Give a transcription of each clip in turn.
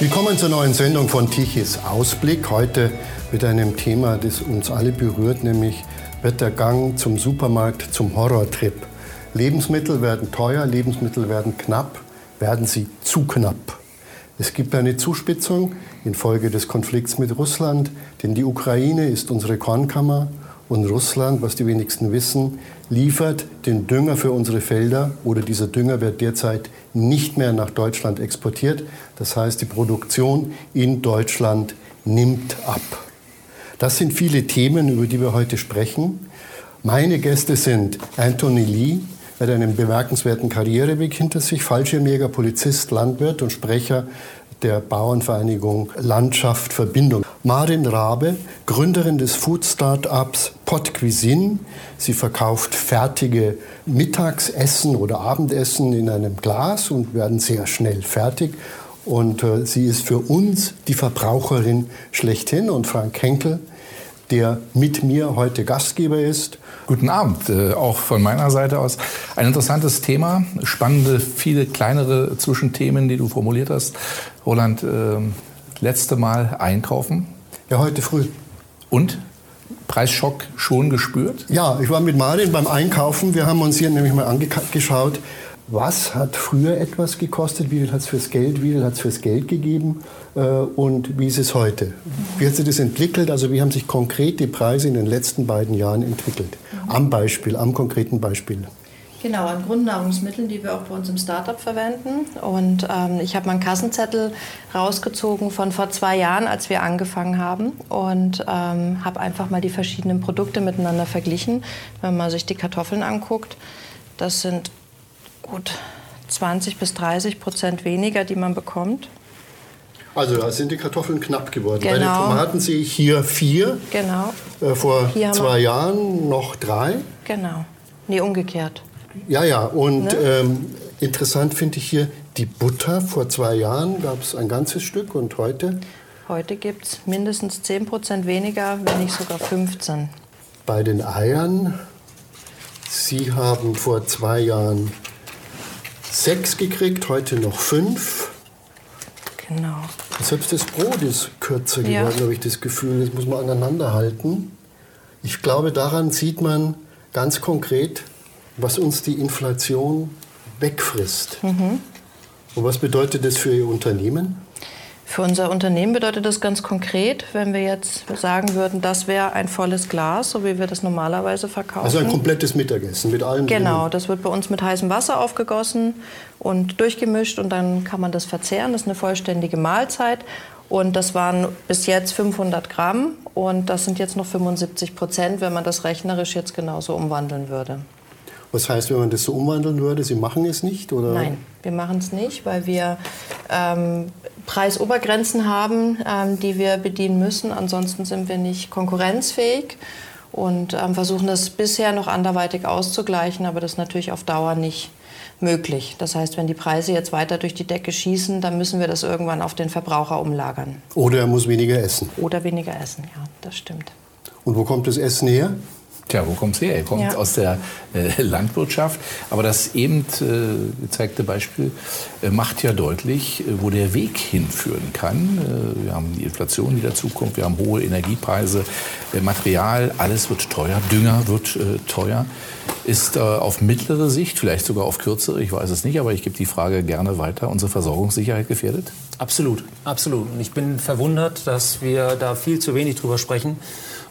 Willkommen zur neuen Sendung von Tichys Ausblick. Heute mit einem Thema, das uns alle berührt, nämlich wird der Gang zum Supermarkt zum Horrortrip. Lebensmittel werden teuer, Lebensmittel werden knapp, werden sie zu knapp. Es gibt eine Zuspitzung infolge des Konflikts mit Russland, denn die Ukraine ist unsere Kornkammer und Russland, was die wenigsten wissen, liefert den Dünger für unsere Felder oder dieser Dünger wird derzeit nicht mehr nach Deutschland exportiert. Das heißt, die Produktion in Deutschland nimmt ab. Das sind viele Themen, über die wir heute sprechen. Meine Gäste sind Anthony Lee, er hat einen bemerkenswerten Karriereweg hinter sich, Fallschirmjäger, Polizist, Landwirt und Sprecher der Bauernvereinigung Landschaft Verbindung. Marin Rabe, Gründerin des Food-Startups Pot Cuisine. Sie verkauft fertige Mittagsessen oder Abendessen in einem Glas und werden sehr schnell fertig. Und äh, sie ist für uns die Verbraucherin schlechthin. Und Frank Henkel, der mit mir heute Gastgeber ist. Guten Abend, äh, auch von meiner Seite aus. Ein interessantes Thema, spannende, viele kleinere Zwischenthemen, die du formuliert hast. Roland, äh, letzte Mal einkaufen. Ja, heute früh. Und? Preisschock schon gespürt? Ja, ich war mit Martin beim Einkaufen. Wir haben uns hier nämlich mal angeschaut, was hat früher etwas gekostet, wie viel hat es fürs Geld, wie viel hat es fürs Geld gegeben äh, und wie ist es heute? Wie hat sich das entwickelt? Also wie haben sich konkret die Preise in den letzten beiden Jahren entwickelt? Am Beispiel, am konkreten Beispiel. Genau, an Grundnahrungsmitteln, die wir auch bei uns im Startup verwenden. Und ähm, ich habe meinen Kassenzettel rausgezogen von vor zwei Jahren, als wir angefangen haben. Und ähm, habe einfach mal die verschiedenen Produkte miteinander verglichen. Wenn man sich die Kartoffeln anguckt, das sind gut 20 bis 30 Prozent weniger, die man bekommt. Also da sind die Kartoffeln knapp geworden. Genau. Bei den genau. Tomaten sehe ich hier vier. Genau. Äh, vor zwei Jahren noch drei. Genau. Nee, umgekehrt. Ja, ja. Und ne? ähm, interessant finde ich hier die Butter. Vor zwei Jahren gab es ein ganzes Stück und heute? Heute gibt es mindestens 10 Prozent weniger, wenn nicht sogar 15. Bei den Eiern, Sie haben vor zwei Jahren sechs gekriegt, heute noch fünf. Genau. Selbst das Brot ist kürzer geworden, ja. habe ich das Gefühl. Das muss man aneinander halten. Ich glaube, daran sieht man ganz konkret, was uns die Inflation wegfrisst. Mhm. Und was bedeutet das für Ihr Unternehmen? Für unser Unternehmen bedeutet das ganz konkret, wenn wir jetzt sagen würden, das wäre ein volles Glas, so wie wir das normalerweise verkaufen. Also ein komplettes Mittagessen mit allem. Genau, drinnen. das wird bei uns mit heißem Wasser aufgegossen und durchgemischt und dann kann man das verzehren. Das ist eine vollständige Mahlzeit. Und das waren bis jetzt 500 Gramm und das sind jetzt noch 75 Prozent, wenn man das rechnerisch jetzt genauso umwandeln würde. Was heißt, wenn man das so umwandeln würde, Sie machen es nicht? Oder? Nein, wir machen es nicht, weil wir ähm, Preisobergrenzen haben, ähm, die wir bedienen müssen. Ansonsten sind wir nicht konkurrenzfähig und ähm, versuchen das bisher noch anderweitig auszugleichen, aber das ist natürlich auf Dauer nicht möglich. Das heißt, wenn die Preise jetzt weiter durch die Decke schießen, dann müssen wir das irgendwann auf den Verbraucher umlagern. Oder er muss weniger essen. Oder weniger essen, ja, das stimmt. Und wo kommt das Essen her? Tja, wo kommt es her? Er kommt ja. aus der äh, Landwirtschaft. Aber das eben äh, gezeigte Beispiel äh, macht ja deutlich, äh, wo der Weg hinführen kann. Äh, wir haben die Inflation, die dazukommt. Wir haben hohe Energiepreise, äh, Material, alles wird teuer. Dünger wird teuer. Ist auf mittlere Sicht, vielleicht sogar auf kürzere, ich weiß es nicht, aber ich gebe die Frage gerne weiter, unsere Versorgungssicherheit gefährdet? Absolut, absolut. Und ich bin verwundert, dass wir da viel zu wenig drüber sprechen.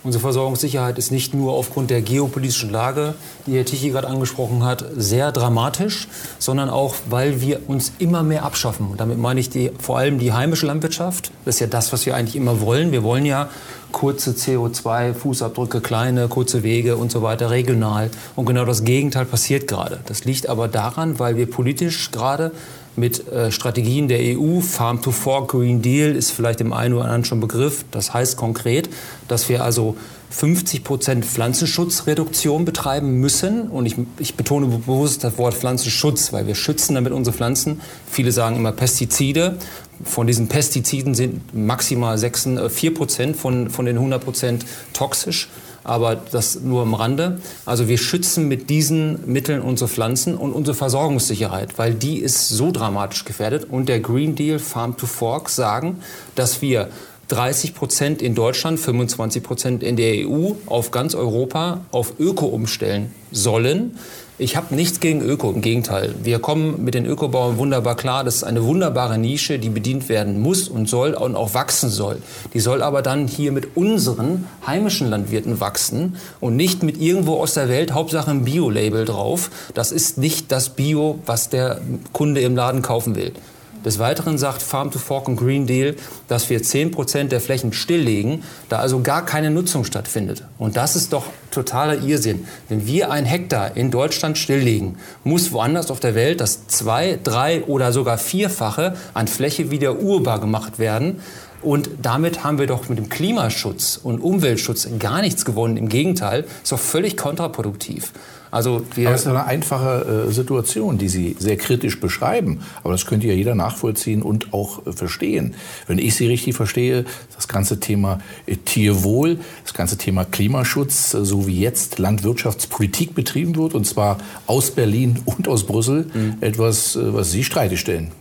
Unsere Versorgungssicherheit ist nicht nur aufgrund der geopolitischen Lage, die Herr Tichy gerade angesprochen hat, sehr dramatisch, sondern auch, weil wir uns immer mehr abschaffen. Und damit meine ich die, vor allem die heimische Landwirtschaft. Das ist ja das, was wir eigentlich immer wollen. Wir wollen ja kurze CO2-Fußabdrücke, kleine, kurze Wege und so weiter, regional. Und genau das Gegenteil passiert gerade. Das liegt aber daran, weil wir politisch gerade mit äh, Strategien der EU. Farm to Fork Green Deal ist vielleicht dem einen oder anderen schon Begriff. Das heißt konkret, dass wir also 50 Prozent Pflanzenschutzreduktion betreiben müssen. Und ich, ich, betone bewusst das Wort Pflanzenschutz, weil wir schützen damit unsere Pflanzen. Viele sagen immer Pestizide. Von diesen Pestiziden sind maximal 6, 4 äh, Prozent von, von den 100 Prozent toxisch. Aber das nur am Rande. Also wir schützen mit diesen Mitteln unsere Pflanzen und unsere Versorgungssicherheit, weil die ist so dramatisch gefährdet. Und der Green Deal Farm to Fork sagen, dass wir 30 Prozent in Deutschland, 25 Prozent in der EU, auf ganz Europa auf Öko umstellen sollen. Ich habe nichts gegen Öko, im Gegenteil. Wir kommen mit den Ökobauern wunderbar klar. Das ist eine wunderbare Nische, die bedient werden muss und soll und auch wachsen soll. Die soll aber dann hier mit unseren heimischen Landwirten wachsen und nicht mit irgendwo aus der Welt, Hauptsache ein Bio-Label drauf. Das ist nicht das Bio, was der Kunde im Laden kaufen will. Des Weiteren sagt Farm to Fork und Green Deal, dass wir 10 Prozent der Flächen stilllegen, da also gar keine Nutzung stattfindet. Und das ist doch totaler Irrsinn. Wenn wir ein Hektar in Deutschland stilllegen, muss woanders auf der Welt das zwei, drei oder sogar vierfache an Fläche wieder urbar gemacht werden. Und damit haben wir doch mit dem Klimaschutz und Umweltschutz gar nichts gewonnen. Im Gegenteil, ist doch völlig kontraproduktiv. Also wir aber es ist eine einfache äh, Situation, die Sie sehr kritisch beschreiben. Aber das könnte ja jeder nachvollziehen und auch äh, verstehen. Wenn ich Sie richtig verstehe, das ganze Thema äh, Tierwohl, das ganze Thema Klimaschutz, äh, so wie jetzt Landwirtschaftspolitik betrieben wird, und zwar aus Berlin und aus Brüssel, mhm. etwas, äh, was Sie streitig stellen.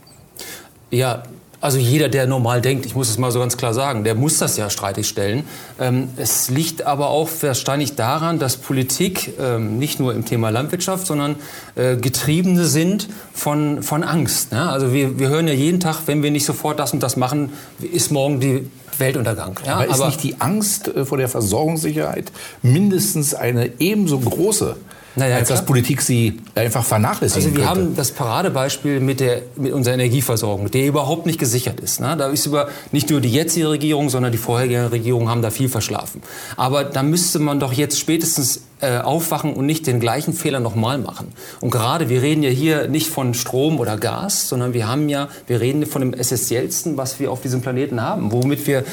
Ja, also jeder, der normal denkt, ich muss es mal so ganz klar sagen, der muss das ja streitig stellen. Ähm, es liegt aber auch wahrscheinlich daran, dass Politik ähm, nicht nur im Thema Landwirtschaft, sondern äh, Getriebene sind von, von Angst. Ne? Also wir, wir hören ja jeden Tag, wenn wir nicht sofort das und das machen, ist morgen die Weltuntergang. Ja, aber ist aber nicht die Angst äh, vor der Versorgungssicherheit mindestens eine ebenso große naja, als klar. dass Politik sie einfach vernachlässigen Also wir könnte. haben das Paradebeispiel mit, der, mit unserer Energieversorgung, die überhaupt nicht gesichert ist. Ne? Da ist über nicht nur die jetzige Regierung, sondern die vorherige Regierung haben da viel verschlafen. Aber da müsste man doch jetzt spätestens äh, aufwachen und nicht den gleichen Fehler nochmal machen. Und gerade, wir reden ja hier nicht von Strom oder Gas, sondern wir haben ja, wir reden von dem Essentiellsten, was wir auf diesem Planeten haben. Womit wir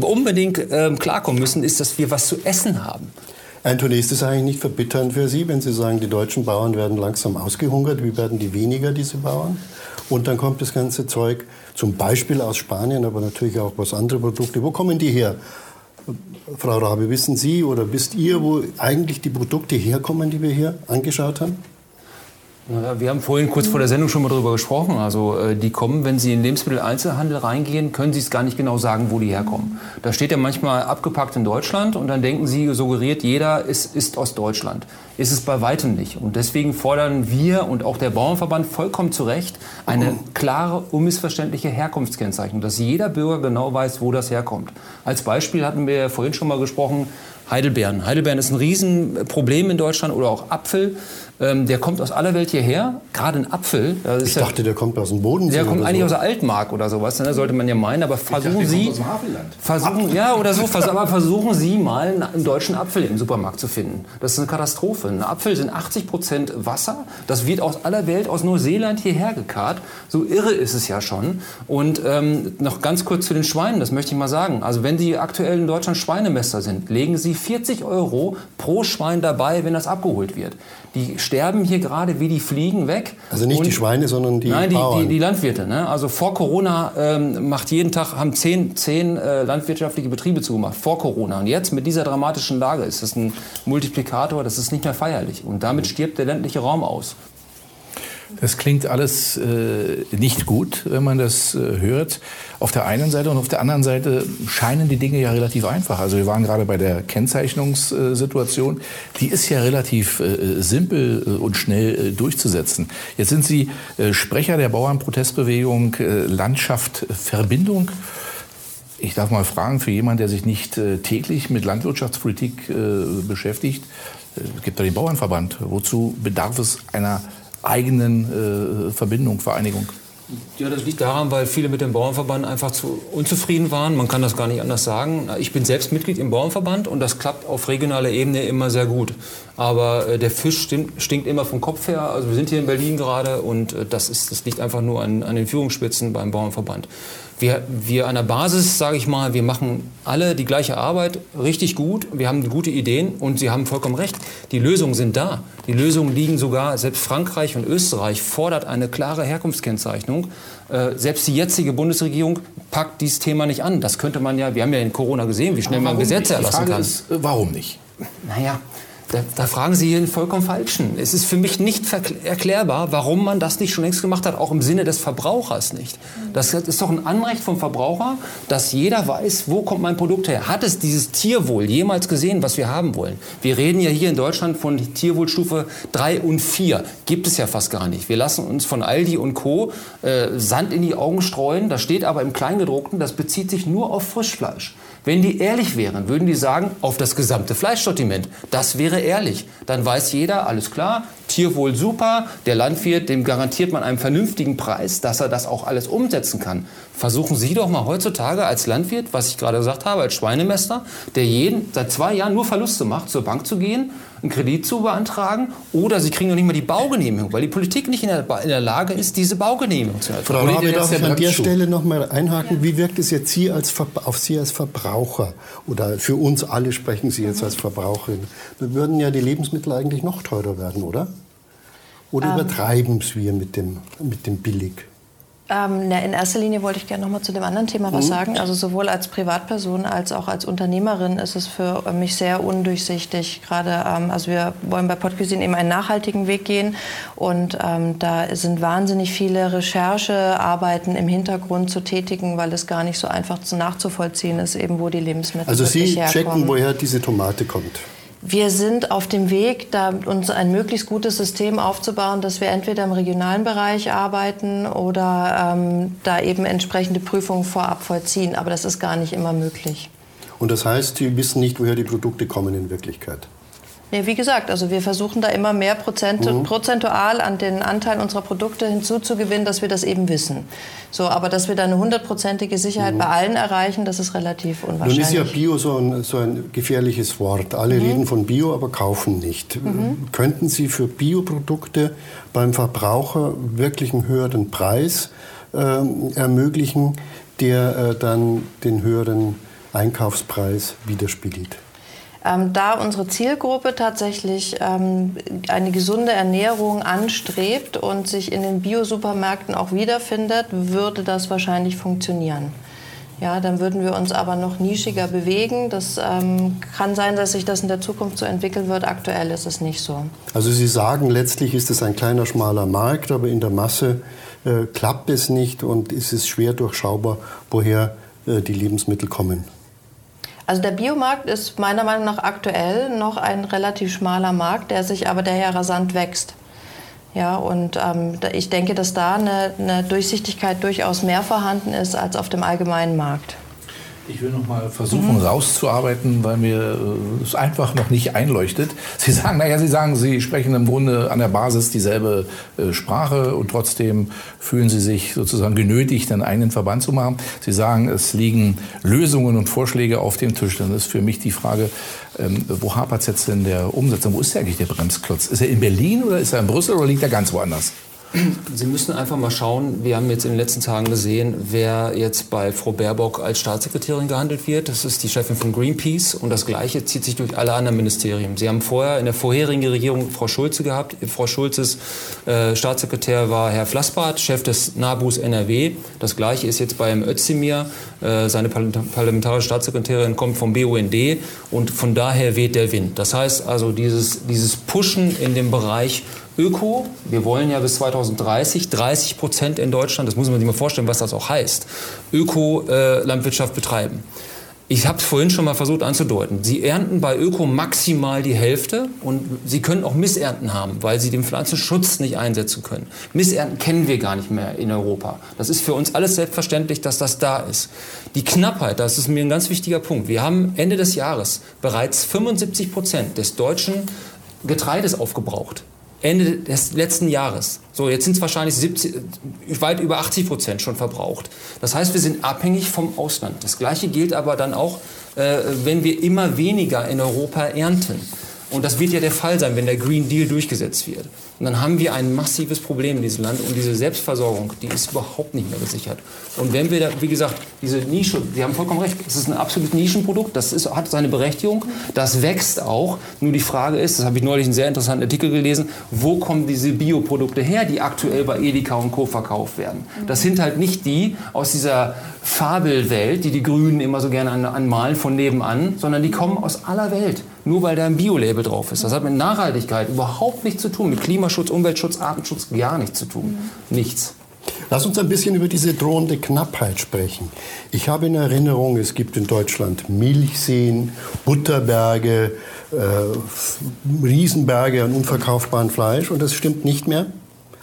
unbedingt äh, klarkommen müssen, ist, dass wir was zu essen haben. Anthony, ist das eigentlich nicht verbitternd für Sie, wenn Sie sagen, die deutschen Bauern werden langsam ausgehungert? Wie werden die weniger, diese Bauern? Und dann kommt das ganze Zeug zum Beispiel aus Spanien, aber natürlich auch aus anderen Produkten. Wo kommen die her? Frau Rabe, wissen Sie oder wisst ihr, wo eigentlich die Produkte herkommen, die wir hier angeschaut haben? Naja, wir haben vorhin kurz vor der Sendung schon mal darüber gesprochen. Also äh, die kommen, wenn sie in Lebensmitteleinzelhandel reingehen, können sie es gar nicht genau sagen, wo die herkommen. Da steht ja manchmal abgepackt in Deutschland und dann denken sie, suggeriert jeder, es ist aus Deutschland. Ist es bei weitem nicht. Und deswegen fordern wir und auch der Bauernverband vollkommen zu Recht eine klare, unmissverständliche Herkunftskennzeichnung, dass jeder Bürger genau weiß, wo das herkommt. Als Beispiel hatten wir vorhin schon mal gesprochen, Heidelbeeren. Heidelbeeren ist ein Riesenproblem in Deutschland oder auch Apfel. Ähm, der kommt aus aller Welt hierher, gerade ein Apfel. ich dachte, der kommt aus dem Boden. Der kommt eigentlich so. aus der Altmark oder sowas, ne? sollte man ja meinen. Aber versuchen dachte, Sie, versuchen, ja oder so, aber versuchen Sie mal einen deutschen Apfel im Supermarkt zu finden. Das ist eine Katastrophe. Ein Apfel sind 80 Prozent Wasser. Das wird aus aller Welt, aus Neuseeland hierher gekarrt. So irre ist es ja schon. Und ähm, noch ganz kurz zu den Schweinen, das möchte ich mal sagen. Also wenn Sie aktuell in Deutschland Schweinemesser sind, legen Sie 40 Euro pro Schwein dabei, wenn das abgeholt wird. Die sterben hier gerade wie die Fliegen weg. Also nicht und, die Schweine, sondern die Nein, die, die, die Landwirte. Ne? Also vor Corona ähm, macht jeden Tag, haben zehn, zehn äh, landwirtschaftliche Betriebe zugemacht, vor Corona. Und jetzt mit dieser dramatischen Lage ist das ein Multiplikator, das ist nicht mehr feierlich. Und damit stirbt der ländliche Raum aus. Das klingt alles äh, nicht gut, wenn man das äh, hört. Auf der einen Seite und auf der anderen Seite scheinen die Dinge ja relativ einfach. Also wir waren gerade bei der Kennzeichnungssituation. Die ist ja relativ äh, simpel äh, und schnell äh, durchzusetzen. Jetzt sind Sie äh, Sprecher der Bauernprotestbewegung Landschaft Verbindung. Ich darf mal fragen, für jemanden, der sich nicht täglich mit Landwirtschaftspolitik beschäftigt, gibt da den Bauernverband. Wozu bedarf es einer eigenen äh, Verbindung, Vereinigung? Ja, das liegt daran, weil viele mit dem Bauernverband einfach zu unzufrieden waren. Man kann das gar nicht anders sagen. Ich bin selbst Mitglied im Bauernverband und das klappt auf regionaler Ebene immer sehr gut. Aber äh, der Fisch stinkt, stinkt, immer vom Kopf her. Also wir sind hier in Berlin gerade und äh, das, ist, das liegt einfach nur an, an den Führungsspitzen beim Bauernverband wir, wir an der Basis, sage ich mal, wir machen alle die gleiche Arbeit richtig gut. Wir haben gute Ideen und Sie haben vollkommen recht. Die Lösungen sind da. Die Lösungen liegen sogar, selbst Frankreich und Österreich fordert eine klare Herkunftskennzeichnung. Äh, selbst die jetzige Bundesregierung packt dieses Thema nicht an. Das könnte man ja, wir haben ja in Corona gesehen, wie schnell man Gesetze erlassen kann. Ist, äh, warum nicht? naja, da, da, fragen Sie hier den vollkommen Falschen. Es ist für mich nicht erklärbar, warum man das nicht schon längst gemacht hat, auch im Sinne des Verbrauchers nicht. Das ist doch ein Anrecht vom Verbraucher, dass jeder weiß, wo kommt mein Produkt her. Hat es dieses Tierwohl jemals gesehen, was wir haben wollen? Wir reden ja hier in Deutschland von Tierwohlstufe 3 und 4. Gibt es ja fast gar nicht. Wir lassen uns von Aldi und Co. Äh, Sand in die Augen streuen. Da steht aber im Kleingedruckten, das bezieht sich nur auf Frischfleisch. Wenn die ehrlich wären, würden die sagen, auf das gesamte Fleischsortiment. Das wäre ehrlich. Dann weiß jeder, alles klar, Tierwohl super, der Landwirt, dem garantiert man einen vernünftigen Preis, dass er das auch alles umsetzen kann. Versuchen Sie doch mal heutzutage als Landwirt, was ich gerade gesagt habe, als Schweinemester, der jeden seit zwei Jahren nur Verluste macht, zur Bank zu gehen einen Kredit zu beantragen oder sie kriegen noch nicht mal die Baugenehmigung, weil die Politik nicht in der, in der Lage ist, diese Baugenehmigung zu erteilen. Frau Rabe, darf ich an der Stelle noch mal einhaken? Wie wirkt es jetzt Sie als, auf Sie als Verbraucher? Oder für uns alle sprechen Sie jetzt als Verbraucherin. Dann würden ja die Lebensmittel eigentlich noch teurer werden, oder? Oder ähm. übertreiben es wir mit dem, mit dem Billig? Ähm, na, in erster Linie wollte ich gerne noch mal zu dem anderen Thema was mhm. sagen. Also sowohl als Privatperson als auch als Unternehmerin ist es für mich sehr undurchsichtig. Gerade, ähm, also wir wollen bei Podcuisine eben einen nachhaltigen Weg gehen und ähm, da sind wahnsinnig viele Recherchearbeiten im Hintergrund zu tätigen, weil es gar nicht so einfach zu nachzuvollziehen ist, eben wo die Lebensmittel also Sie checken, woher diese Tomate kommt. Wir sind auf dem Weg, da uns ein möglichst gutes System aufzubauen, dass wir entweder im regionalen Bereich arbeiten oder ähm, da eben entsprechende Prüfungen vorab vollziehen. Aber das ist gar nicht immer möglich. Und das heißt, Sie wissen nicht, woher die Produkte kommen in Wirklichkeit? Nee, wie gesagt, also wir versuchen da immer mehr Prozent, mhm. prozentual an den Anteil unserer Produkte hinzuzugewinnen, dass wir das eben wissen. So, aber dass wir da eine hundertprozentige Sicherheit mhm. bei allen erreichen, das ist relativ unwahrscheinlich. Nun ist ja Bio so ein, so ein gefährliches Wort. Alle mhm. reden von Bio, aber kaufen nicht. Mhm. Könnten Sie für Bioprodukte beim Verbraucher wirklich einen höheren Preis äh, ermöglichen, der äh, dann den höheren Einkaufspreis widerspiegelt? Ähm, da unsere Zielgruppe tatsächlich ähm, eine gesunde Ernährung anstrebt und sich in den Bio-Supermärkten auch wiederfindet, würde das wahrscheinlich funktionieren. Ja, dann würden wir uns aber noch nischiger bewegen. Das ähm, kann sein, dass sich das in der Zukunft so entwickeln wird. Aktuell ist es nicht so. Also Sie sagen, letztlich ist es ein kleiner, schmaler Markt, aber in der Masse äh, klappt es nicht und ist es schwer durchschaubar, woher äh, die Lebensmittel kommen. Also der Biomarkt ist meiner Meinung nach aktuell noch ein relativ schmaler Markt, der sich aber daher rasant wächst. Ja, und ähm, ich denke, dass da eine, eine Durchsichtigkeit durchaus mehr vorhanden ist als auf dem allgemeinen Markt. Ich will noch mal versuchen, mhm. rauszuarbeiten, weil mir äh, es einfach noch nicht einleuchtet. Sie sagen, naja, Sie sagen, Sie sprechen im Grunde an der Basis dieselbe äh, Sprache und trotzdem fühlen Sie sich sozusagen genötigt, einen eigenen Verband zu machen. Sie sagen, es liegen Lösungen und Vorschläge auf dem Tisch. Dann ist für mich die Frage, ähm, wo hapert es jetzt in der Umsetzung? Wo ist der eigentlich der Bremsklotz? Ist er in Berlin oder ist er in Brüssel oder liegt er ganz woanders? Sie müssen einfach mal schauen, wir haben jetzt in den letzten Tagen gesehen, wer jetzt bei Frau Baerbock als Staatssekretärin gehandelt wird. Das ist die Chefin von Greenpeace und das Gleiche zieht sich durch alle anderen Ministerien. Sie haben vorher in der vorherigen Regierung Frau Schulze gehabt. Frau Schulzes äh, Staatssekretär war Herr Flassbart, Chef des NABUs NRW. Das Gleiche ist jetzt bei Herrn Özdemir. Äh, seine parlamentarische Staatssekretärin kommt vom BUND und von daher weht der Wind. Das heißt also dieses, dieses Pushen in dem Bereich Öko. Wir wollen ja bis 2030 30 Prozent in Deutschland, das muss man sich mal vorstellen, was das auch heißt, Öko-Landwirtschaft betreiben. Ich habe es vorhin schon mal versucht anzudeuten. Sie ernten bei Öko maximal die Hälfte und Sie können auch Missernten haben, weil Sie den Pflanzenschutz nicht einsetzen können. Missernten kennen wir gar nicht mehr in Europa. Das ist für uns alles selbstverständlich, dass das da ist. Die Knappheit, das ist mir ein ganz wichtiger Punkt. Wir haben Ende des Jahres bereits 75 Prozent des deutschen Getreides aufgebraucht. Ende des letzten Jahres. So, jetzt sind es wahrscheinlich 70, weit über 80 Prozent schon verbraucht. Das heißt, wir sind abhängig vom Ausland. Das Gleiche gilt aber dann auch, äh, wenn wir immer weniger in Europa ernten. Und das wird ja der Fall sein, wenn der Green Deal durchgesetzt wird. Und dann haben wir ein massives Problem in diesem Land und diese Selbstversorgung, die ist überhaupt nicht mehr gesichert. Und wenn wir da, wie gesagt, diese Nische, Sie haben vollkommen recht, es ist ein absolutes Nischenprodukt, das ist, hat seine Berechtigung, das wächst auch. Nur die Frage ist, das habe ich neulich einen sehr interessanten Artikel gelesen, wo kommen diese Bioprodukte her, die aktuell bei Edeka und Co. verkauft werden? Das sind halt nicht die aus dieser Fabelwelt, die die Grünen immer so gerne anmalen von nebenan, sondern die kommen aus aller Welt. Nur weil da ein Bio-Label drauf ist. Das hat mit Nachhaltigkeit überhaupt nichts zu tun, mit Klimaschutz, Umweltschutz, Artenschutz gar nichts zu tun. Nichts. Lass uns ein bisschen über diese drohende Knappheit sprechen. Ich habe in Erinnerung, es gibt in Deutschland Milchseen, Butterberge, äh, Riesenberge an unverkaufbarem Fleisch und das stimmt nicht mehr?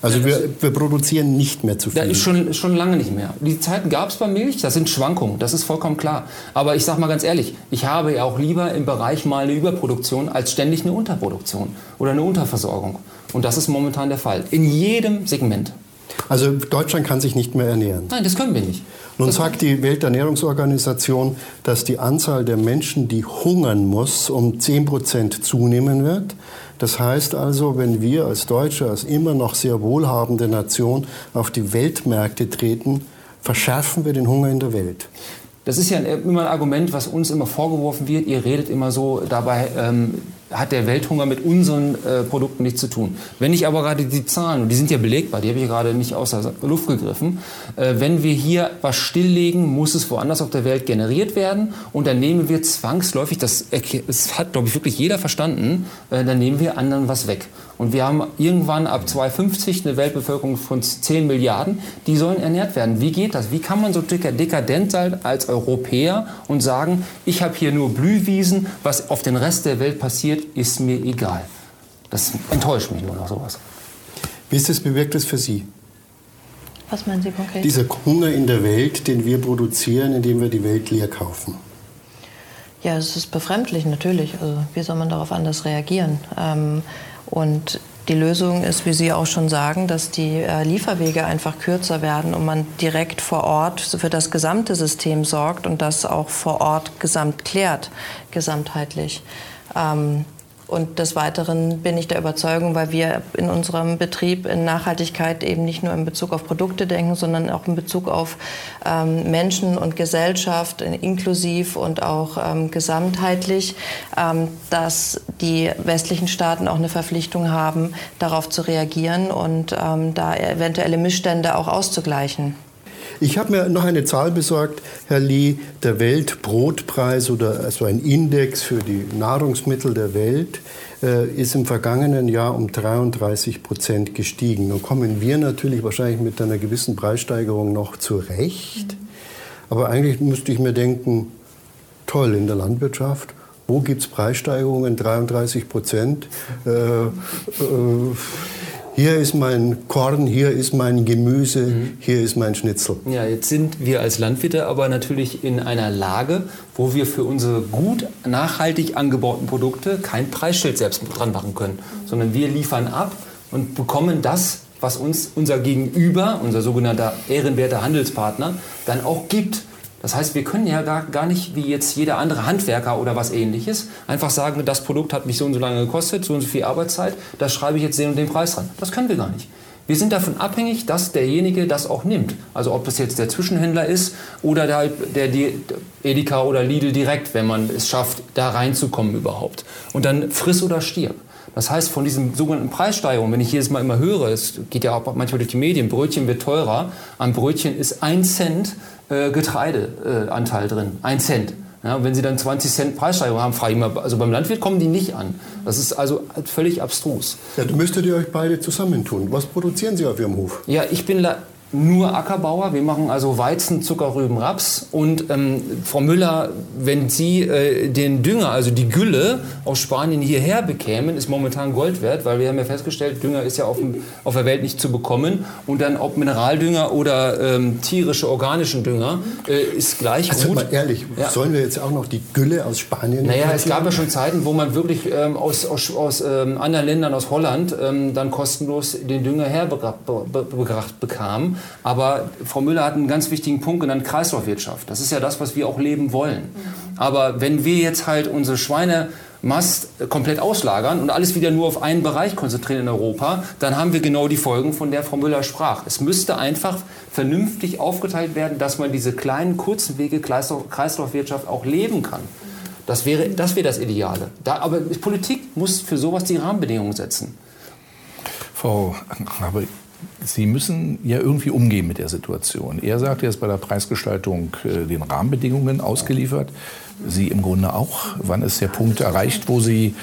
Also wir, wir, produzieren nicht mehr zu viel. Ja, ist schon, schon lange nicht mehr. Die Zeiten gab es bei Milch, das sind Schwankungen, das ist vollkommen klar. Aber ich sage mal ganz ehrlich, ich habe ja auch lieber im Bereich mal eine Überproduktion als ständig eine Unterproduktion oder eine Unterversorgung. Und das ist momentan der Fall. In jedem Segment. Also Deutschland kann sich nicht mehr ernähren. Nein, das können wir nicht. Nun sagt die Welternährungsorganisation, dass die Anzahl der Menschen, die hungern muss, um 10 Prozent zunehmen wird. Das heißt also, wenn wir als Deutsche, als immer noch sehr wohlhabende Nation auf die Weltmärkte treten, verschärfen wir den Hunger in der Welt. Das ist ja immer ein Argument, was uns immer vorgeworfen wird. Ihr redet immer so, dabei ähm, hat der Welthunger mit unseren äh, Produkten nichts zu tun. Wenn ich aber gerade die Zahlen, und die sind ja belegbar, die habe ich gerade nicht aus der Luft gegriffen, äh, wenn wir hier was stilllegen, muss es woanders auf der Welt generiert werden und dann nehmen wir zwangsläufig, das, das hat glaube ich wirklich jeder verstanden, äh, dann nehmen wir anderen was weg. Und wir haben irgendwann ab 2050 eine Weltbevölkerung von 10 Milliarden, die sollen ernährt werden. Wie geht das? Wie kann man so dekadent sein als Europäer und sagen, ich habe hier nur Blühwiesen, was auf den Rest der Welt passiert, ist mir egal. Das enttäuscht mich nur noch sowas. Wie ist das bewirkt es für Sie? Was meinen Sie konkret? Dieser Hunger in der Welt, den wir produzieren, indem wir die Welt leer kaufen. Ja, es ist befremdlich natürlich. Also wie soll man darauf anders reagieren? Ähm, und die Lösung ist, wie Sie auch schon sagen, dass die äh, Lieferwege einfach kürzer werden und man direkt vor Ort für das gesamte System sorgt und das auch vor Ort gesamt klärt, gesamtheitlich. Ähm, und des Weiteren bin ich der Überzeugung, weil wir in unserem Betrieb in Nachhaltigkeit eben nicht nur in Bezug auf Produkte denken, sondern auch in Bezug auf ähm, Menschen und Gesellschaft, inklusiv und auch ähm, gesamtheitlich, ähm, dass die westlichen Staaten auch eine Verpflichtung haben, darauf zu reagieren und ähm, da eventuelle Missstände auch auszugleichen. Ich habe mir noch eine Zahl besorgt, Herr Lee, der Weltbrotpreis oder also ein Index für die Nahrungsmittel der Welt äh, ist im vergangenen Jahr um 33 Prozent gestiegen. Nun kommen wir natürlich wahrscheinlich mit einer gewissen Preissteigerung noch zurecht. Aber eigentlich müsste ich mir denken, toll in der Landwirtschaft. Wo gibt es Preissteigerungen? 33 Prozent. Äh, äh, hier ist mein Korn, hier ist mein Gemüse, mhm. hier ist mein Schnitzel. Ja, jetzt sind wir als Landwirte aber natürlich in einer Lage, wo wir für unsere gut nachhaltig angebauten Produkte kein Preisschild selbst dran machen können, sondern wir liefern ab und bekommen das, was uns unser Gegenüber, unser sogenannter ehrenwerter Handelspartner, dann auch gibt. Das heißt, wir können ja gar, gar nicht, wie jetzt jeder andere Handwerker oder was ähnliches, einfach sagen, das Produkt hat mich so und so lange gekostet, so und so viel Arbeitszeit, da schreibe ich jetzt den und den Preis dran. Das können wir gar nicht. Wir sind davon abhängig, dass derjenige das auch nimmt. Also ob das jetzt der Zwischenhändler ist oder der, der, der Edeka oder Lidl direkt, wenn man es schafft, da reinzukommen überhaupt. Und dann friss oder stirb. Das heißt, von diesen sogenannten Preissteigerungen, wenn ich jedes Mal immer höre, es geht ja auch manchmal durch die Medien, Brötchen wird teurer, am Brötchen ist ein Cent äh, Getreideanteil drin. Ein Cent. Ja, wenn Sie dann 20 Cent Preissteigerung haben, frage ich mal, also beim Landwirt kommen die nicht an. Das ist also völlig abstrus. Ja, müsstet ihr euch beide zusammentun. Was produzieren Sie auf Ihrem Hof? Ja, ich bin nur Ackerbauer. Wir machen also Weizen, Zuckerrüben, Raps. Und ähm, Frau Müller, wenn Sie äh, den Dünger, also die Gülle aus Spanien hierher bekämen, ist momentan Gold wert, weil wir haben ja festgestellt, Dünger ist ja auf, dem, auf der Welt nicht zu bekommen. Und dann ob Mineraldünger oder ähm, tierische, organischen Dünger äh, ist gleich also gut. mal ehrlich, ja. sollen wir jetzt auch noch die Gülle aus Spanien Naja, es gab ja schon Zeiten, wo man wirklich ähm, aus, aus, aus ähm, anderen Ländern, aus Holland, ähm, dann kostenlos den Dünger hergebracht bekam. Aber Frau Müller hat einen ganz wichtigen Punkt genannt, Kreislaufwirtschaft. Das ist ja das, was wir auch leben wollen. Aber wenn wir jetzt halt unsere Schweinemast komplett auslagern und alles wieder nur auf einen Bereich konzentrieren in Europa, dann haben wir genau die Folgen, von der Frau Müller sprach. Es müsste einfach vernünftig aufgeteilt werden, dass man diese kleinen, kurzen Wege Kreislaufwirtschaft auch leben kann. Das wäre das, wäre das Ideale. Da, aber Politik muss für sowas die Rahmenbedingungen setzen. Frau aber Sie müssen ja irgendwie umgehen mit der Situation. Er sagt, er ist bei der Preisgestaltung äh, den Rahmenbedingungen ausgeliefert. Sie im Grunde auch. Wann ist der Punkt erreicht, wo Sie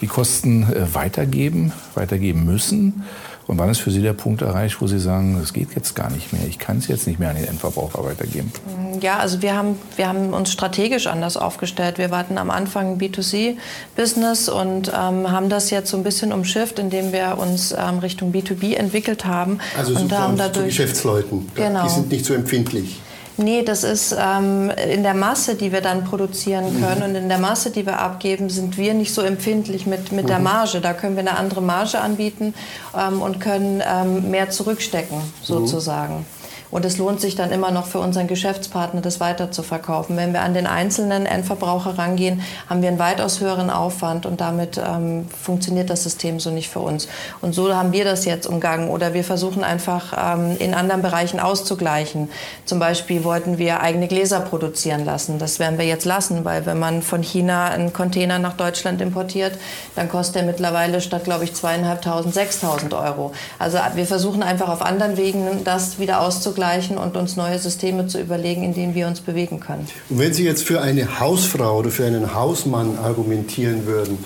die Kosten äh, weitergeben, weitergeben müssen? Und wann ist für Sie der Punkt erreicht, wo Sie sagen, es geht jetzt gar nicht mehr, ich kann es jetzt nicht mehr an den Endverbraucher weitergeben? Ja, also wir haben, wir haben uns strategisch anders aufgestellt. Wir warten am Anfang B2C-Business und ähm, haben das jetzt so ein bisschen umschifft, indem wir uns ähm, Richtung B2B entwickelt haben. Also und haben dadurch, zu Geschäftsleuten. Genau. Die sind nicht so empfindlich. Nee, das ist ähm, in der Masse, die wir dann produzieren mhm. können mhm. und in der Masse, die wir abgeben, sind wir nicht so empfindlich mit, mit mhm. der Marge. Da können wir eine andere Marge anbieten ähm, und können ähm, mehr zurückstecken, sozusagen. Und es lohnt sich dann immer noch für unseren Geschäftspartner, das weiter zu verkaufen. Wenn wir an den einzelnen Endverbraucher rangehen, haben wir einen weitaus höheren Aufwand und damit ähm, funktioniert das System so nicht für uns. Und so haben wir das jetzt umgangen. Oder wir versuchen einfach ähm, in anderen Bereichen auszugleichen. Zum Beispiel wollten wir eigene Gläser produzieren lassen. Das werden wir jetzt lassen, weil wenn man von China einen Container nach Deutschland importiert, dann kostet er mittlerweile statt, glaube ich, zweieinhalbtausend, sechstausend Euro. Also wir versuchen einfach auf anderen Wegen das wieder auszugleichen auszugleichen und uns neue Systeme zu überlegen, in denen wir uns bewegen können. Und wenn Sie jetzt für eine Hausfrau oder für einen Hausmann argumentieren würden,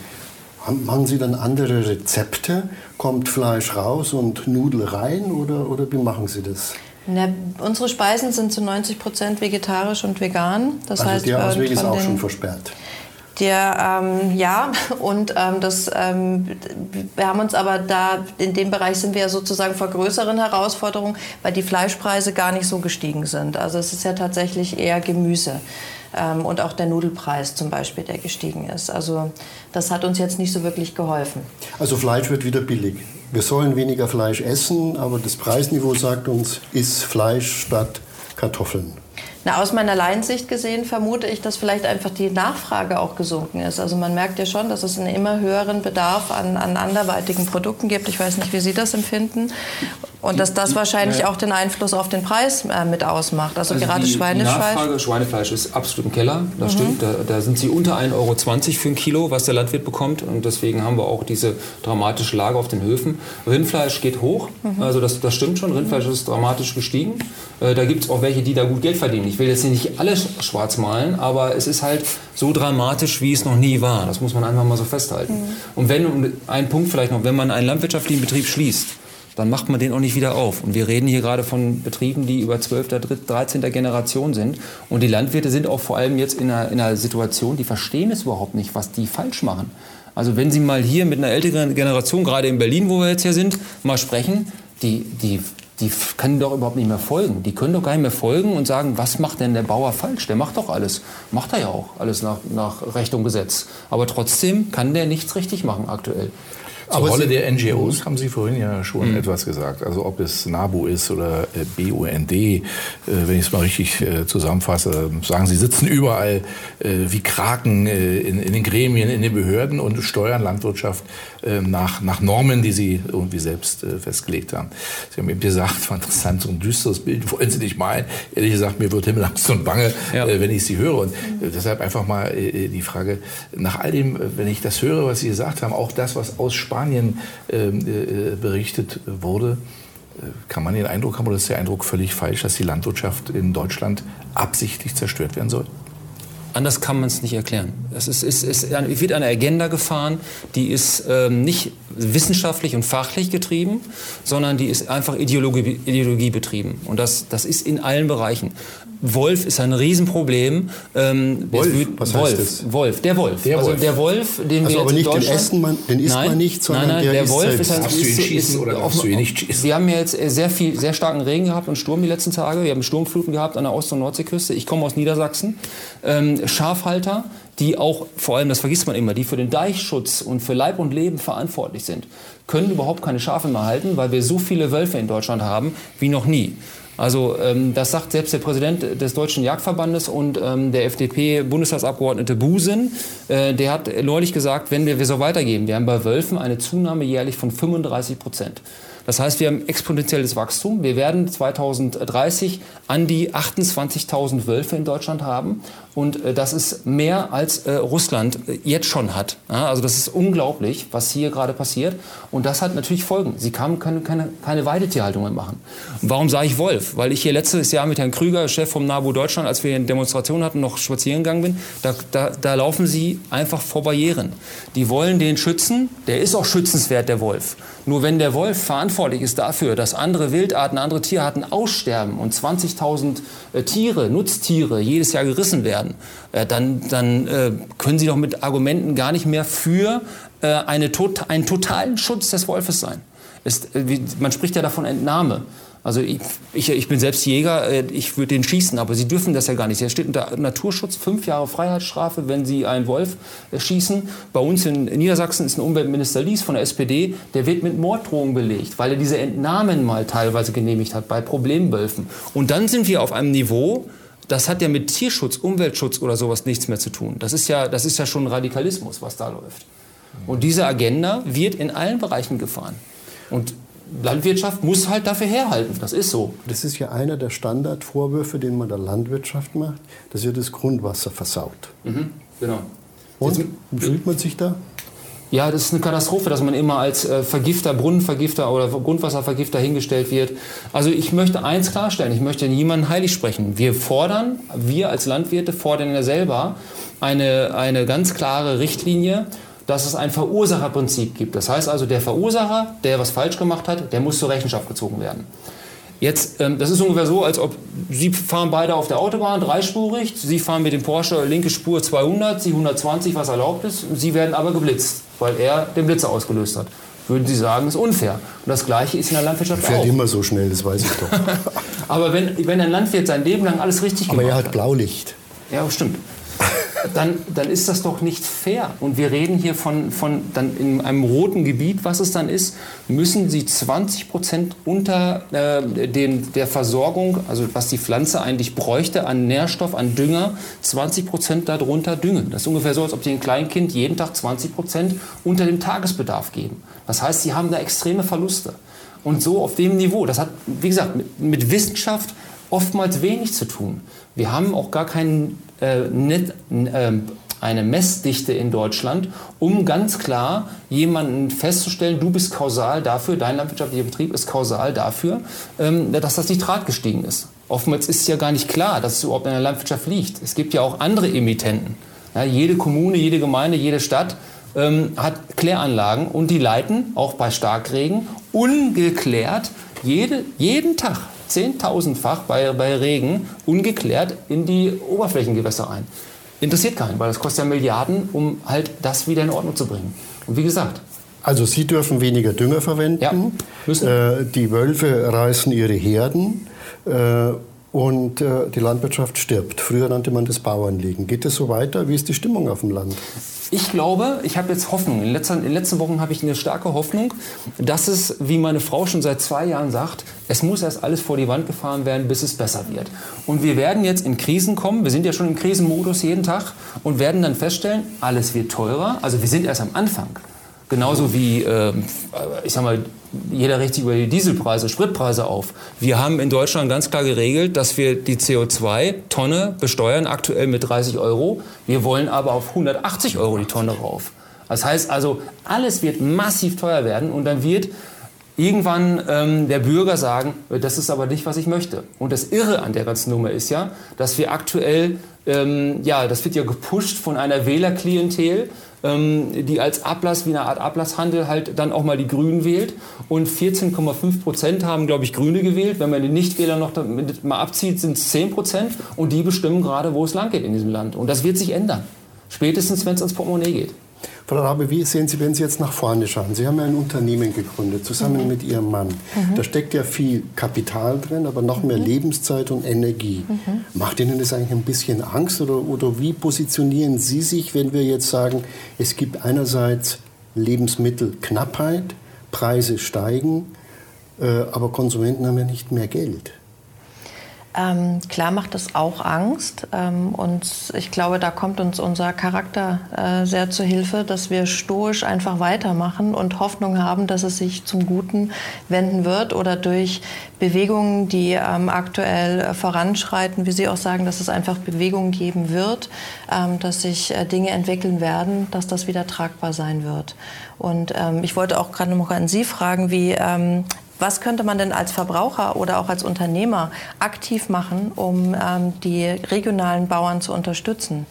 machen Sie dann andere Rezepte? Kommt Fleisch raus und Nudel rein oder, oder wie machen Sie das? Na, unsere Speisen sind zu 90 Prozent vegetarisch und vegan. Das also heißt, der Ausweg ist auch schon versperrt. Der, ähm, ja, und ähm, das, ähm, wir haben uns aber da, in dem Bereich sind wir sozusagen vor größeren Herausforderungen, weil die Fleischpreise gar nicht so gestiegen sind. Also es ist ja tatsächlich eher Gemüse. Ähm, und auch der Nudelpreis zum Beispiel, der gestiegen ist. Also das hat uns jetzt nicht so wirklich geholfen. Also Fleisch wird wieder billig. Wir sollen weniger Fleisch essen, aber das Preisniveau sagt uns, ist Fleisch statt Kartoffeln. Na, aus meiner Laiensicht gesehen vermute ich, dass vielleicht einfach die Nachfrage auch gesunken ist. Also man merkt ja schon, dass es einen immer höheren Bedarf an, an anderweitigen Produkten gibt. Ich weiß nicht, wie Sie das empfinden. Und dass das wahrscheinlich auch den Einfluss auf den Preis äh, mit ausmacht. Also, also gerade die, Schweinefleisch. Die Nachfrage Schweinefleisch ist absolut im Keller. Das mhm. stimmt. Da, da, sind sie unter 1,20 Euro für ein Kilo, was der Landwirt bekommt. Und deswegen haben wir auch diese dramatische Lage auf den Höfen. Rindfleisch geht hoch. Mhm. Also das, das stimmt schon. Rindfleisch ist dramatisch gestiegen. Äh, da gibt es auch welche, die da gut Geld verdienen. Ich will jetzt nicht alle schwarz malen, aber es ist halt so dramatisch, wie es noch nie war. Das muss man einfach mal so festhalten. Mhm. Und wenn, ein Punkt vielleicht noch, wenn man einen landwirtschaftlichen Betrieb schließt, dann macht man den auch nicht wieder auf. Und wir reden hier gerade von Betrieben, die über 12., 13. Generation sind. Und die Landwirte sind auch vor allem jetzt in einer, in einer Situation, die verstehen es überhaupt nicht, was die falsch machen. Also wenn Sie mal hier mit einer älteren Generation, gerade in Berlin, wo wir jetzt hier sind, mal sprechen, die, die, die können doch überhaupt nicht mehr folgen. Die können doch gar nicht mehr folgen und sagen, was macht denn der Bauer falsch? Der macht doch alles. Macht er ja auch alles nach, nach Recht und Gesetz. Aber trotzdem kann der nichts richtig machen aktuell. Zur Rolle der NGOs haben Sie vorhin ja schon mhm. etwas gesagt. Also ob es NABU ist oder äh, BUND, äh, wenn ich es mal richtig äh, zusammenfasse, sagen Sie sitzen überall wie Kraken in, den Gremien, in den Behörden und steuern Landwirtschaft nach, nach Normen, die Sie irgendwie selbst festgelegt haben. Sie haben eben gesagt, war interessant, so ein düsteres Bild wollen Sie nicht malen. Ehrlich gesagt, mir wird Himmelangst und Bange, ja. wenn ich Sie höre. Und deshalb einfach mal die Frage, nach all dem, wenn ich das höre, was Sie gesagt haben, auch das, was aus Spanien Spanien ähm, äh, berichtet wurde, äh, kann man den Eindruck haben, oder ist der Eindruck völlig falsch, dass die Landwirtschaft in Deutschland absichtlich zerstört werden soll? Anders kann man es nicht erklären. Es, ist, es, ist, es wird eine Agenda gefahren, die ist ähm, nicht wissenschaftlich und fachlich getrieben, sondern die ist einfach Ideologie, Ideologie betrieben. Und das, das ist in allen Bereichen. Wolf ist ein Riesenproblem. Ähm, Wolf, wird, was Wolf, heißt das? Wolf, der Wolf. Der also Wolf. der Wolf, den also wir aber nicht den essen man, den isst nein, man nicht, sondern nein, nein, der, der Wolf selbst. ist ein Darfst du ihn schießen oder darfst du ihn nicht schießen? Wir haben ja jetzt sehr viel, sehr starken Regen gehabt und Sturm die letzten Tage. Wir haben Sturmfluten gehabt an der Ost- und Nordseeküste. Ich komme aus Niedersachsen. Ähm, Schafhalter, die auch, vor allem, das vergisst man immer, die für den Deichschutz und für Leib und Leben verantwortlich sind, können überhaupt keine Schafe mehr halten, weil wir so viele Wölfe in Deutschland haben wie noch nie. Also ähm, das sagt selbst der Präsident des Deutschen Jagdverbandes und ähm, der FDP-Bundestagsabgeordnete Busen. Äh, der hat neulich gesagt, wenn wir, wir so weitergehen, wir haben bei Wölfen eine Zunahme jährlich von 35 Prozent. Das heißt, wir haben exponentielles Wachstum. Wir werden 2030 an die 28.000 Wölfe in Deutschland haben. Und äh, das ist mehr als äh, Russland äh, jetzt schon hat. Ja, also das ist unglaublich, was hier gerade passiert. Und das hat natürlich Folgen. Sie kann keine, keine, keine Weidetierhaltung mehr machen. Warum sage ich Wolf? Weil ich hier letztes Jahr mit Herrn Krüger, Chef vom NABU Deutschland, als wir eine Demonstration hatten, noch spazieren gegangen bin. Da, da, da laufen sie einfach vor Barrieren. Die wollen den schützen. Der ist auch schützenswert, der Wolf. Nur wenn der Wolf verantwortlich ist dafür, dass andere Wildarten, andere Tierarten aussterben und 20.000 äh, Tiere, Nutztiere jedes Jahr gerissen werden, äh, dann, dann äh, können Sie doch mit Argumenten gar nicht mehr für äh, eine, einen totalen Schutz des Wolfes sein. Es, äh, man spricht ja davon Entnahme. Also ich, ich, ich, bin selbst Jäger, äh, ich würde den schießen, aber Sie dürfen das ja gar nicht. Er steht unter Naturschutz, fünf Jahre Freiheitsstrafe, wenn Sie einen Wolf äh, schießen. Bei uns in Niedersachsen ist ein Umweltminister Lies von der SPD, der wird mit Morddrohungen belegt, weil er diese Entnahmen mal teilweise genehmigt hat bei Problemwölfen. Und dann sind wir auf einem Niveau, das hat ja mit Tierschutz, Umweltschutz oder sowas nichts mehr zu tun. Das ist ja, das ist ja schon Radikalismus, was da läuft. Und diese Agenda wird in allen Bereichen gefahren. Und Landwirtschaft muss halt dafür herhalten. Das ist so. Das ist ja einer der Standardvorwürfe, den man der Landwirtschaft macht, dass ihr das Grundwasser versaut. Mhm, genau. Und wie fühlt man sich da? Ja, das ist eine Katastrophe, dass man immer als äh, Vergifter, Brunnenvergifter oder Grundwasservergifter hingestellt wird. Also ich möchte eins klarstellen, ich möchte niemanden heilig sprechen. Wir fordern, wir als Landwirte fordern ja selber eine, eine ganz klare Richtlinie, dass es ein Verursacherprinzip gibt. Das heißt also, der Verursacher, der was falsch gemacht hat, der muss zur Rechenschaft gezogen werden. Jetzt, ähm, das ist ungefähr so, als ob Sie fahren beide auf der Autobahn, dreispurig, Sie fahren mit dem Porsche linke Spur 200, Sie 120, was erlaubt ist, Sie werden aber geblitzt, weil er den Blitzer ausgelöst hat. Würden Sie sagen, ist unfair. Und das Gleiche ist in der Landwirtschaft Fährt auch. immer so schnell, das weiß ich doch. aber wenn, wenn ein Landwirt sein Leben lang alles richtig aber gemacht hat... Aber er hat Blaulicht. Ja, stimmt dann, dann ist das doch nicht fair. Und wir reden hier von, von dann in einem roten Gebiet, was es dann ist, müssen Sie 20 Prozent unter äh, den, der Versorgung, also was die Pflanze eigentlich bräuchte an Nährstoff, an Dünger, 20 Prozent darunter düngen. Das ist ungefähr so, als ob Sie ein Kleinkind jeden Tag 20 Prozent unter dem Tagesbedarf geben. Das heißt, Sie haben da extreme Verluste. Und so auf dem Niveau, das hat, wie gesagt, mit, mit Wissenschaft oftmals wenig zu tun. Wir haben auch gar keinen äh, nicht, äh, eine Messdichte in Deutschland, um ganz klar jemanden festzustellen, du bist kausal dafür, dein landwirtschaftlicher Betrieb ist kausal dafür, ähm, dass das Nitrat gestiegen ist. Oftmals ist es ja gar nicht klar, dass es überhaupt in der Landwirtschaft liegt. Es gibt ja auch andere Emittenten. Ja, jede Kommune, jede Gemeinde, jede Stadt ähm, hat Kläranlagen und die leiten auch bei Starkregen ungeklärt jede, jeden Tag zehntausendfach bei, bei Regen ungeklärt in die Oberflächengewässer ein. Interessiert keinen, weil das kostet ja Milliarden, um halt das wieder in Ordnung zu bringen. Und wie gesagt, also Sie dürfen weniger Dünger verwenden. Ja. Äh, die Wölfe reißen ihre Herden. Äh, und äh, die Landwirtschaft stirbt. Früher nannte man das Bauernlegen. Geht es so weiter? Wie ist die Stimmung auf dem Land? Ich glaube, ich habe jetzt Hoffnung. In, letzter, in den letzten Wochen habe ich eine starke Hoffnung, dass es, wie meine Frau schon seit zwei Jahren sagt, es muss erst alles vor die Wand gefahren werden, bis es besser wird. Und wir werden jetzt in Krisen kommen. Wir sind ja schon im Krisenmodus jeden Tag und werden dann feststellen, alles wird teurer. Also wir sind erst am Anfang. Genauso wie, äh, ich sag mal, jeder regt sich über die Dieselpreise, Spritpreise auf. Wir haben in Deutschland ganz klar geregelt, dass wir die CO2-Tonne besteuern, aktuell mit 30 Euro. Wir wollen aber auf 180 Euro die Tonne rauf. Das heißt also, alles wird massiv teuer werden und dann wird irgendwann ähm, der Bürger sagen, das ist aber nicht, was ich möchte. Und das Irre an der ganzen Nummer ist ja, dass wir aktuell, ähm, ja, das wird ja gepusht von einer Wählerklientel, ähm, die als Ablass, wie eine Art Ablasshandel halt dann auch mal die Grünen wählt. Und 14,5 Prozent haben, glaube ich, Grüne gewählt. Wenn man die Nichtwähler noch mal abzieht, sind es 10 Prozent. Und die bestimmen gerade, wo es lang geht in diesem Land. Und das wird sich ändern. Spätestens, wenn es ans Portemonnaie geht. Frau Rabe, wie sehen Sie, wenn Sie jetzt nach vorne schauen? Sie haben ja ein Unternehmen gegründet, zusammen mhm. mit Ihrem Mann. Mhm. Da steckt ja viel Kapital drin, aber noch mehr mhm. Lebenszeit und Energie. Mhm. Macht Ihnen das eigentlich ein bisschen Angst? Oder, oder wie positionieren Sie sich, wenn wir jetzt sagen, es gibt einerseits Lebensmittelknappheit, Preise steigen, äh, aber Konsumenten haben ja nicht mehr Geld? Ähm, klar macht es auch Angst ähm, und ich glaube, da kommt uns unser Charakter äh, sehr zu Hilfe, dass wir stoisch einfach weitermachen und Hoffnung haben, dass es sich zum Guten wenden wird oder durch Bewegungen, die ähm, aktuell äh, voranschreiten, wie Sie auch sagen, dass es einfach Bewegungen geben wird, ähm, dass sich äh, Dinge entwickeln werden, dass das wieder tragbar sein wird. Und ähm, ich wollte auch gerade noch an Sie fragen, wie ähm, was könnte man denn als Verbraucher oder auch als Unternehmer aktiv machen, um ähm, die regionalen Bauern zu unterstützen?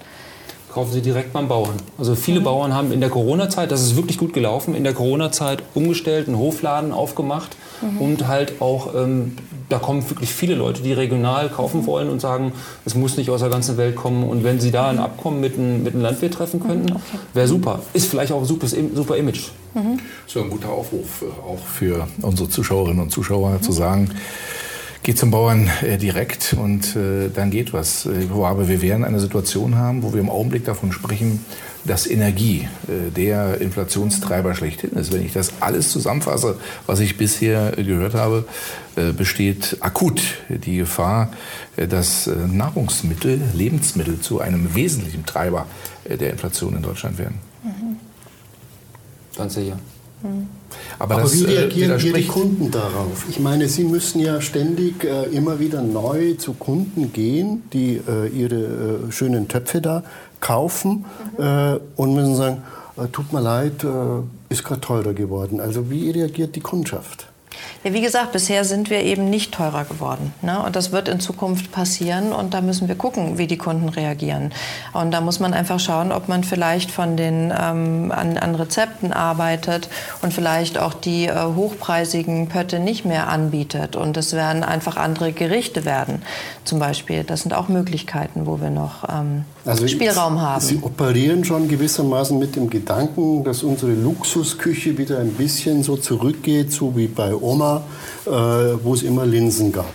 kaufen Sie direkt beim Bauern. Also viele mhm. Bauern haben in der Corona-Zeit, das ist wirklich gut gelaufen, in der Corona-Zeit umgestellt, einen Hofladen aufgemacht mhm. und halt auch, ähm, da kommen wirklich viele Leute, die regional kaufen wollen und sagen, es muss nicht aus der ganzen Welt kommen. Und wenn Sie da ein Abkommen mit einem, mit einem Landwirt treffen könnten, mhm, okay. wäre super. Ist vielleicht auch ein super, super Image. Mhm. So ein guter Aufruf äh, auch für unsere Zuschauerinnen und Zuschauer zu sagen, Geht zum Bauern äh, direkt und äh, dann geht was. Äh, aber wir werden eine Situation haben, wo wir im Augenblick davon sprechen, dass Energie äh, der Inflationstreiber schlechthin ist. Wenn ich das alles zusammenfasse, was ich bisher gehört habe, äh, besteht akut die Gefahr, äh, dass Nahrungsmittel, Lebensmittel zu einem wesentlichen Treiber der Inflation in Deutschland werden. Ganz sicher. Mhm. Aber, Aber das, wie äh, reagieren äh, die Kunden darauf? Ich meine, Sie müssen ja ständig äh, immer wieder neu zu Kunden gehen, die äh, ihre äh, schönen Töpfe da kaufen mhm. Äh, und müssen sagen, tut mir leid, ist gerade teurer geworden. Also wie reagiert die Kundschaft? Ja, wie gesagt, bisher sind wir eben nicht teurer geworden. Ne? Und das wird in Zukunft passieren. Und da müssen wir gucken, wie die Kunden reagieren. Und da muss man einfach schauen, ob man vielleicht von den ähm, an, an, Rezepten arbeitet und vielleicht auch die äh, hochpreisigen Pötte nicht mehr anbietet. Und es werden einfach andere Gerichte werden, zum Beispiel. Das sind auch Möglichkeiten, wo wir noch ähm, also Spielraum haben. Sie operieren schon gewissermaßen mit dem Gedanken, dass unsere Luxusküche wieder ein bisschen so zurückgeht, so wie bei Oma äh, wo es immer Linsen gab.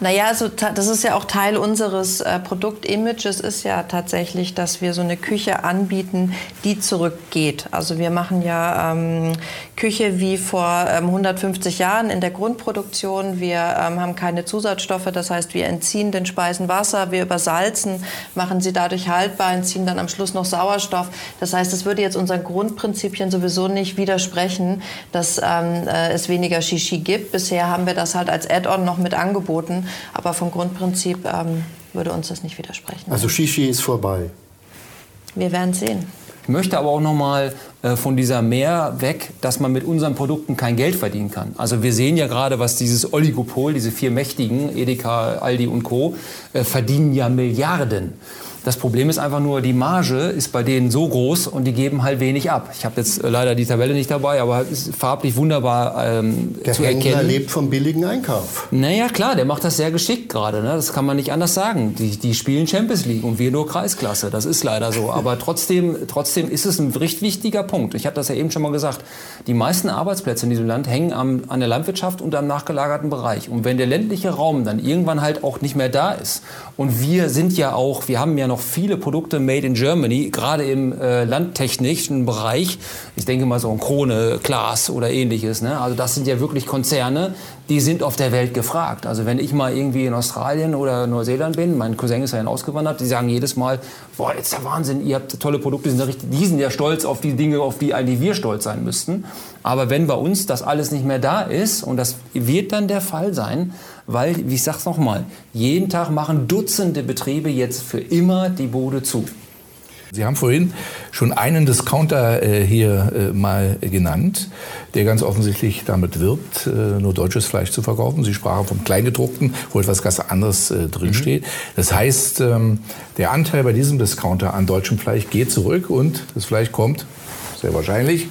Naja, also das ist ja auch Teil unseres äh, Produktimages, ist ja tatsächlich, dass wir so eine Küche anbieten, die zurückgeht. Also wir machen ja ähm, Küche wie vor ähm, 150 Jahren in der Grundproduktion. Wir ähm, haben keine Zusatzstoffe, das heißt, wir entziehen den Speisen Wasser, wir übersalzen, machen sie dadurch haltbar, entziehen dann am Schluss noch Sauerstoff. Das heißt, es würde jetzt unseren Grundprinzipien sowieso nicht widersprechen, dass ähm, äh, es weniger Shishi gibt. Bisher haben wir das halt als Add-on noch mit angeboten. Aber vom Grundprinzip ähm, würde uns das nicht widersprechen. Also Shishi ist vorbei. Wir werden sehen. Ich möchte aber auch noch mal äh, von dieser Mehr weg, dass man mit unseren Produkten kein Geld verdienen kann. Also wir sehen ja gerade, was dieses Oligopol, diese vier Mächtigen, Edeka, Aldi und Co., äh, verdienen ja Milliarden. Das Problem ist einfach nur, die Marge ist bei denen so groß und die geben halt wenig ab. Ich habe jetzt äh, leider die Tabelle nicht dabei, aber ist farblich wunderbar ähm, der zu erkennen. Der lebt vom billigen Einkauf. Naja, klar, der macht das sehr geschickt gerade. Ne? Das kann man nicht anders sagen. Die, die spielen Champions League und wir nur Kreisklasse. Das ist leider so. Aber trotzdem, trotzdem ist es ein richtig wichtiger Punkt. Ich habe das ja eben schon mal gesagt. Die meisten Arbeitsplätze in diesem Land hängen am, an der Landwirtschaft und am nachgelagerten Bereich. Und wenn der ländliche Raum dann irgendwann halt auch nicht mehr da ist und wir sind ja auch, wir haben ja noch viele Produkte made in Germany, gerade im äh, landtechnischen Bereich. Ich denke mal so ein Krone, Glas oder ähnliches. Ne? Also das sind ja wirklich Konzerne, die sind auf der Welt gefragt. Also wenn ich mal irgendwie in Australien oder Neuseeland bin, mein Cousin ist ja ausgewandert, die sagen jedes Mal, boah, jetzt der Wahnsinn, ihr habt tolle Produkte, die sind, richtig, die sind ja stolz auf die Dinge, auf die eigentlich wir stolz sein müssten. Aber wenn bei uns das alles nicht mehr da ist, und das wird dann der Fall sein, weil, wie ich sag's nochmal, jeden Tag machen Dutzende Betriebe jetzt für immer die Bude zu. Sie haben vorhin schon einen Discounter äh, hier äh, mal genannt, der ganz offensichtlich damit wirbt, äh, nur deutsches Fleisch zu verkaufen. Sie sprachen vom Kleingedruckten, wo etwas ganz anderes äh, drinsteht. Mhm. Das heißt, ähm, der Anteil bei diesem Discounter an deutschem Fleisch geht zurück und das Fleisch kommt sehr wahrscheinlich,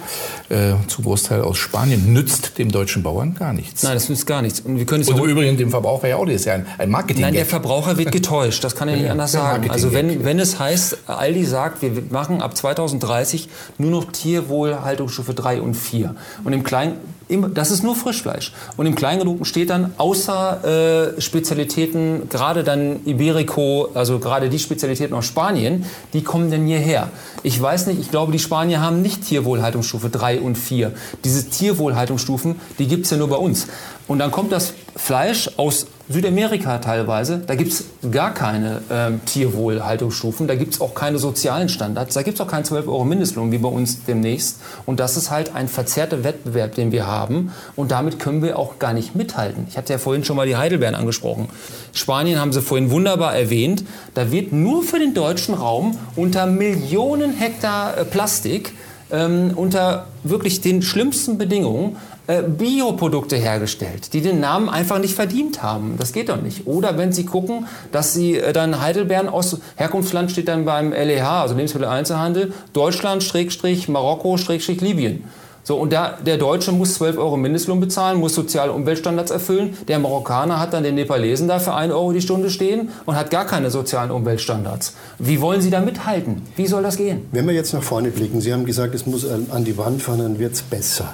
äh, zum Großteil aus Spanien, nützt dem deutschen Bauern gar nichts. Nein, das nützt gar nichts. Und, wir können es Und übrigens dem Verbraucher ja auch, das ist ja ein, ein Marketing. Nein, der Verbraucher wird getäuscht, das kann er nicht anders sagen. Also wenn, wenn es heißt, Aldi sagt, wir machen ab 2030 nur noch Tierwohlhaltungsstufe 3 und 4. Und im Kleinen das ist nur Frischfleisch. Und im Kleingedruckten steht dann außer äh, Spezialitäten, gerade dann Iberico, also gerade die Spezialitäten aus Spanien, die kommen denn hierher. Ich weiß nicht, ich glaube, die Spanier haben nicht Tierwohlhaltungsstufe 3 und 4. Diese Tierwohlhaltungsstufen, die gibt es ja nur bei uns. Und dann kommt das Fleisch aus Südamerika teilweise, da gibt es gar keine ähm, Tierwohlhaltungsstufen, da gibt es auch keine sozialen Standards, da gibt es auch keinen 12 Euro Mindestlohn wie bei uns demnächst. Und das ist halt ein verzerrter Wettbewerb, den wir haben. Und damit können wir auch gar nicht mithalten. Ich hatte ja vorhin schon mal die Heidelbeeren angesprochen. Spanien haben Sie vorhin wunderbar erwähnt. Da wird nur für den deutschen Raum unter Millionen Hektar äh, Plastik ähm, unter wirklich den schlimmsten Bedingungen Bioprodukte hergestellt, die den Namen einfach nicht verdient haben. Das geht doch nicht. Oder wenn Sie gucken, dass Sie äh, dann Heidelbeeren aus Herkunftsland steht dann beim LEH, also Lebensmitteleinzelhandel, Deutschland, Schrägstrich, Marokko, Schrägstrich, Libyen. So, und da, der Deutsche muss 12 Euro Mindestlohn bezahlen, muss Sozial- und Umweltstandards erfüllen. Der Marokkaner hat dann den Nepalesen da für 1 Euro die Stunde stehen und hat gar keine sozialen Umweltstandards. Wie wollen Sie da mithalten? Wie soll das gehen? Wenn wir jetzt nach vorne blicken, Sie haben gesagt, es muss an die Wand fahren, dann wird es besser.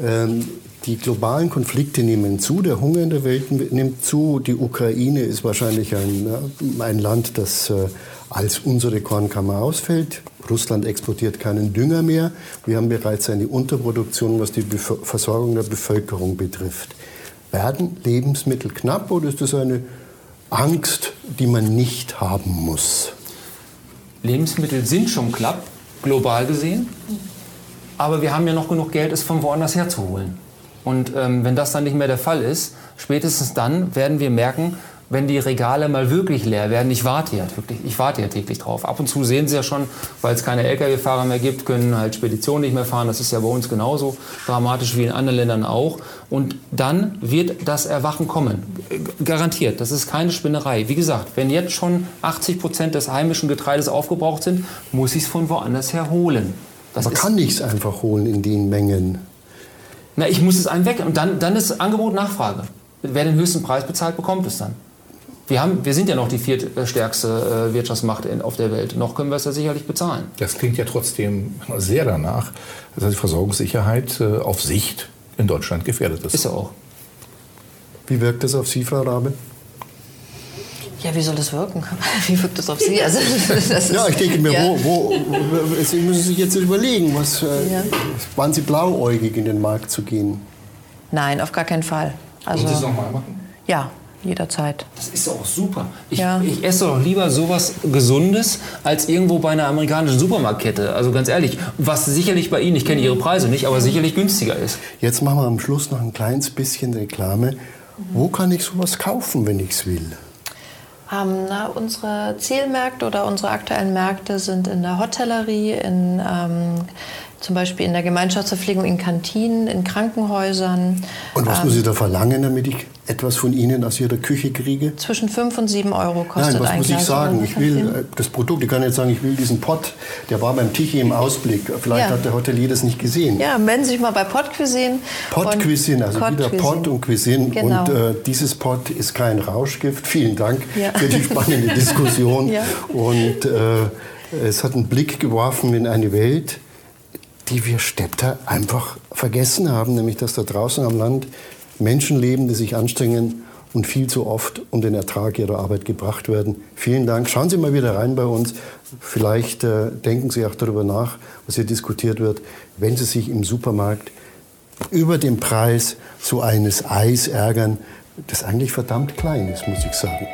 Ähm, die globalen Konflikte nehmen zu, der Hunger in der Welt nimmt zu. Die Ukraine ist wahrscheinlich ein, äh, ein Land, das äh, als unsere Kornkammer ausfällt. Russland exportiert keinen Dünger mehr. Wir haben bereits eine Unterproduktion, was die Versorgung der Bevölkerung betrifft. Werden Lebensmittel knapp oder ist das eine Angst, die man nicht haben muss? Lebensmittel sind schon knapp, global gesehen. Aber wir haben ja noch genug Geld, es von woanders herzuholen. Und ähm, wenn das dann nicht mehr der Fall ist, spätestens dann werden wir merken, wenn die Regale mal wirklich leer werden. Ich warte ja wirklich, ich warte ja täglich drauf. Ab und zu sehen Sie ja schon, weil es keine Lkw-Fahrer mehr gibt, können halt Speditionen nicht mehr fahren. Das ist ja bei uns genauso dramatisch wie in anderen Ländern auch. Und dann wird das Erwachen kommen. Garantiert. Das ist keine Spinnerei. Wie gesagt, wenn jetzt schon 80 Prozent des heimischen Getreides aufgebraucht sind, muss ich es von woanders her holen. Das Man kann nichts einfach holen in den Mengen. Na, ich muss es einem weg. Und dann, dann ist Angebot Nachfrage. Wer den höchsten Preis bezahlt, bekommt es dann. Wir, haben, wir sind ja noch die viertstärkste äh, Wirtschaftsmacht in, auf der Welt. Noch können wir es ja sicherlich bezahlen. Das klingt ja trotzdem sehr danach, dass die Versorgungssicherheit äh, auf Sicht in Deutschland gefährdet ist. Ist er auch. Wie wirkt das auf Sie, Frau Rabe? Ja, wie soll das wirken? Wie wirkt das auf Sie? Also, das ja, ich denke mir, ja. wo, wo, Sie müssen sich jetzt überlegen, was, äh, ja. waren Sie blauäugig in den Markt zu gehen? Nein, auf gar keinen Fall. Also, Wollen Sie es nochmal machen? Ja, jederzeit. Das ist auch super. Ich, ja. ich, esse doch lieber sowas Gesundes als irgendwo bei einer amerikanischen Supermarktkette. Also ganz ehrlich, was sicherlich bei Ihnen, ich kenne Ihre Preise nicht, aber sicherlich günstiger ist. Jetzt machen wir am Schluss noch ein kleines bisschen Reklame. Wo kann ich sowas kaufen, wenn ich es will? Ähm, na, unsere Zielmärkte oder unsere aktuellen Märkte sind in der Hotellerie, in, ähm, zum Beispiel in der Gemeinschaftsverpflegung, in Kantinen, in Krankenhäusern. Und was ähm, muss ich da verlangen, damit ich etwas von Ihnen aus Ihrer Küche kriege? Zwischen 5 und 7 Euro kostet Nein, was ein muss Glas ich sagen? Ich will äh, das Produkt, ich kann jetzt sagen, ich will diesen Pott, der war beim Tichy im Ausblick. Vielleicht ja. hat der Hotelier das nicht gesehen. Ja, melden Sie sich mal bei Pot Cuisine. Pot Cuisine, also Pot wieder Pot und Cuisine. Genau. Und äh, dieses Pot ist kein Rauschgift. Vielen Dank ja. für die spannende Diskussion. ja. Und äh, es hat einen Blick geworfen in eine Welt, die wir Städter einfach vergessen haben, nämlich dass da draußen am Land Menschen leben, die sich anstrengen und viel zu oft um den Ertrag ihrer Arbeit gebracht werden. Vielen Dank. Schauen Sie mal wieder rein bei uns. Vielleicht äh, denken Sie auch darüber nach, was hier diskutiert wird, wenn Sie sich im Supermarkt über den Preis so eines Eis ärgern, das eigentlich verdammt klein ist, muss ich sagen.